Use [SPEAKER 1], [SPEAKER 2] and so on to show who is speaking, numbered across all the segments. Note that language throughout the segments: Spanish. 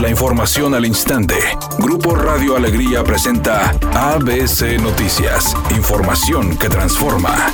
[SPEAKER 1] La información al instante. Grupo Radio Alegría presenta ABC Noticias. Información que transforma.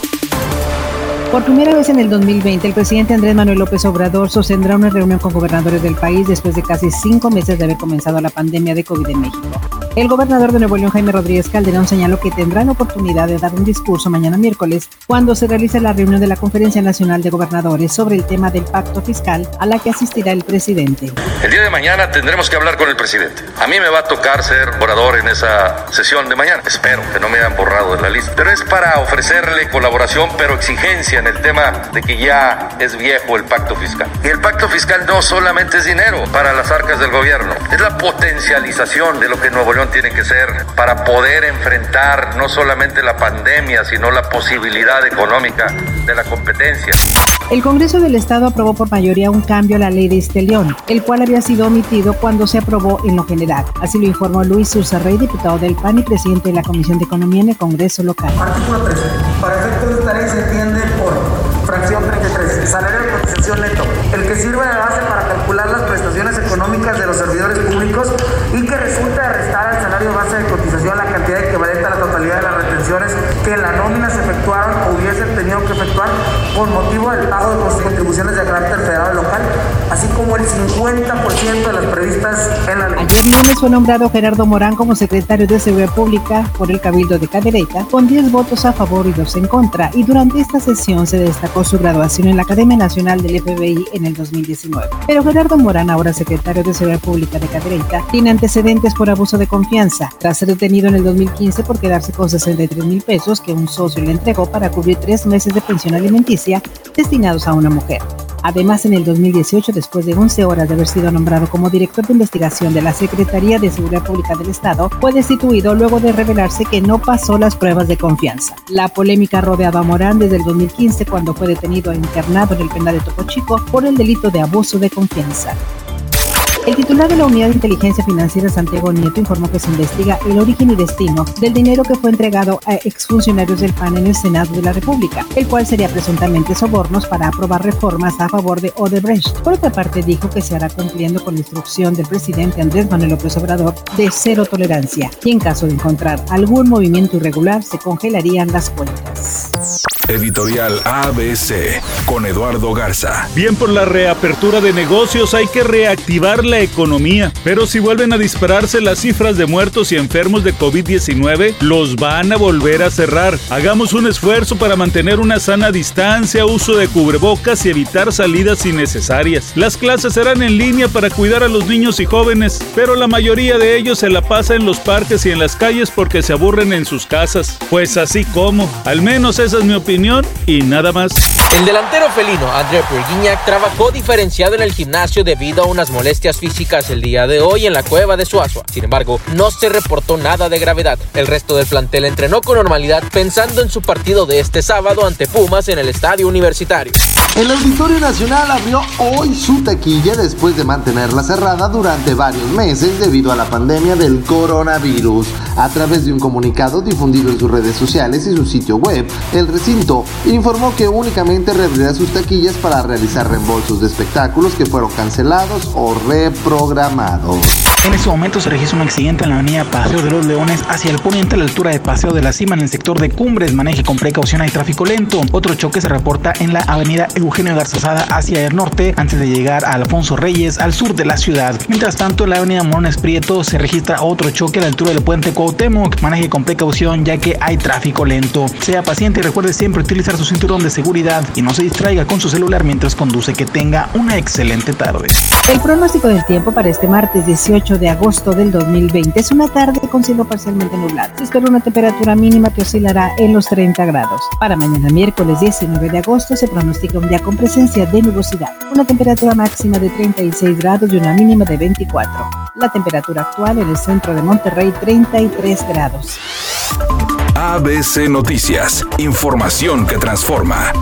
[SPEAKER 2] Por primera vez en el 2020, el presidente Andrés Manuel López Obrador sostendrá una reunión con gobernadores del país después de casi cinco meses de haber comenzado la pandemia de COVID en México. El gobernador de Nuevo León, Jaime Rodríguez Calderón, señaló que tendrá la oportunidad de dar un discurso mañana miércoles cuando se realice la reunión de la Conferencia Nacional de Gobernadores sobre el tema del pacto fiscal a la que asistirá el presidente.
[SPEAKER 3] El día de mañana tendremos que hablar con el presidente. A mí me va a tocar ser orador en esa sesión de mañana. Espero que no me hayan borrado de la lista. Pero es para ofrecerle colaboración, pero exigencia en el tema de que ya es viejo el pacto fiscal. Y el pacto fiscal no solamente es dinero para las arcas del gobierno, es la potencialización de lo que Nuevo León tiene que ser para poder enfrentar no solamente la pandemia, sino la posibilidad económica de la competencia.
[SPEAKER 2] El Congreso del Estado aprobó por mayoría un cambio a la ley de Estelión, el cual había sido omitido cuando se aprobó en lo general. Así lo informó Luis Rey, diputado del PAN y presidente de la Comisión de Economía en el Congreso local.
[SPEAKER 4] Artículo 3. Para efectos de esta ley se entiende por fracción 33, salario de neto, el que sirve de base para calcular las prestaciones económicas de los servidores públicos y que resulta de restar al salario base de cotización la cantidad equivalente a la totalidad de las retenciones que en la nómina se efectuaron o hubiesen tenido que efectuar con motivo del pago de contribuciones de carácter federal local, así como el 50% de las previstas en la ley.
[SPEAKER 2] Ayer lunes fue nombrado Gerardo Morán como secretario de Seguridad Pública por el Cabildo de Cadereyta, con 10 votos a favor y 2 en contra, y durante esta sesión se destacó su graduación en la Academia Nacional FBI en el 2019. Pero Gerardo Morán, ahora secretario de Seguridad Pública de Cadereyta, tiene antecedentes por abuso de confianza, tras ser detenido en el 2015 por quedarse con 63 mil pesos que un socio le entregó para cubrir tres meses de pensión alimenticia destinados a una mujer. Además, en el 2018, después de 11 horas de haber sido nombrado como director de investigación de la Secretaría de Seguridad Pública del Estado, fue destituido luego de revelarse que no pasó las pruebas de confianza. La polémica rodeaba a Morán desde el 2015 cuando fue detenido e internado en el penal de Topo Chico por el delito de abuso de confianza. El titular de la Unidad de Inteligencia Financiera, Santiago Nieto, informó que se investiga el origen y destino del dinero que fue entregado a exfuncionarios del PAN en el Senado de la República, el cual sería presuntamente sobornos para aprobar reformas a favor de Odebrecht. Por otra parte, dijo que se hará cumpliendo con la instrucción del presidente Andrés Manuel López Obrador de cero tolerancia y en caso de encontrar algún movimiento irregular se congelarían las cuentas.
[SPEAKER 1] Editorial ABC con Eduardo Garza.
[SPEAKER 5] Bien por la reapertura de negocios hay que reactivar la economía, pero si vuelven a dispararse las cifras de muertos y enfermos de COVID-19, los van a volver a cerrar. Hagamos un esfuerzo para mantener una sana distancia, uso de cubrebocas y evitar salidas innecesarias. Las clases serán en línea para cuidar a los niños y jóvenes, pero la mayoría de ellos se la pasa en los parques y en las calles porque se aburren en sus casas. Pues así como, al menos esa es mi opinión y nada más.
[SPEAKER 6] El delantero felino André Perguignac trabajó diferenciado en el gimnasio debido a unas molestias físicas el día de hoy en la cueva de Suazua. Sin embargo, no se reportó nada de gravedad. El resto del plantel entrenó con normalidad pensando en su partido de este sábado ante Pumas en el estadio universitario.
[SPEAKER 7] El Auditorio Nacional abrió hoy su taquilla después de mantenerla cerrada durante varios meses debido a la pandemia del coronavirus. A través de un comunicado difundido en sus redes sociales y su sitio web, el recinto informó que únicamente reabrirá sus taquillas para realizar reembolsos de espectáculos que fueron cancelados o reprogramados.
[SPEAKER 8] En ese momento se registra un accidente en la avenida Paseo de los Leones hacia el poniente a la altura de Paseo de la Cima en el sector de Cumbres. Maneje con precaución, hay tráfico lento. Otro choque se reporta en la avenida Eugenio Garzazada hacia el norte antes de llegar a Alfonso Reyes al sur de la ciudad. Mientras tanto, en la avenida Morones Prieto se registra otro choque a la altura del puente Cuauhtémoc. Maneje con precaución ya que hay tráfico lento. Sea paciente y recuerde siempre utilizar su cinturón de seguridad y no se distraiga con su celular mientras conduce. Que tenga una excelente tarde.
[SPEAKER 2] El pronóstico del tiempo para este martes 18 de agosto del 2020 es una tarde con cielo parcialmente nublado. Se espera una temperatura mínima que oscilará en los 30 grados. Para mañana miércoles 19 de agosto se pronostica un día con presencia de nubosidad. Una temperatura máxima de 36 grados y una mínima de 24. La temperatura actual en el centro de Monterrey 33 grados.
[SPEAKER 1] ABC Noticias, información que transforma.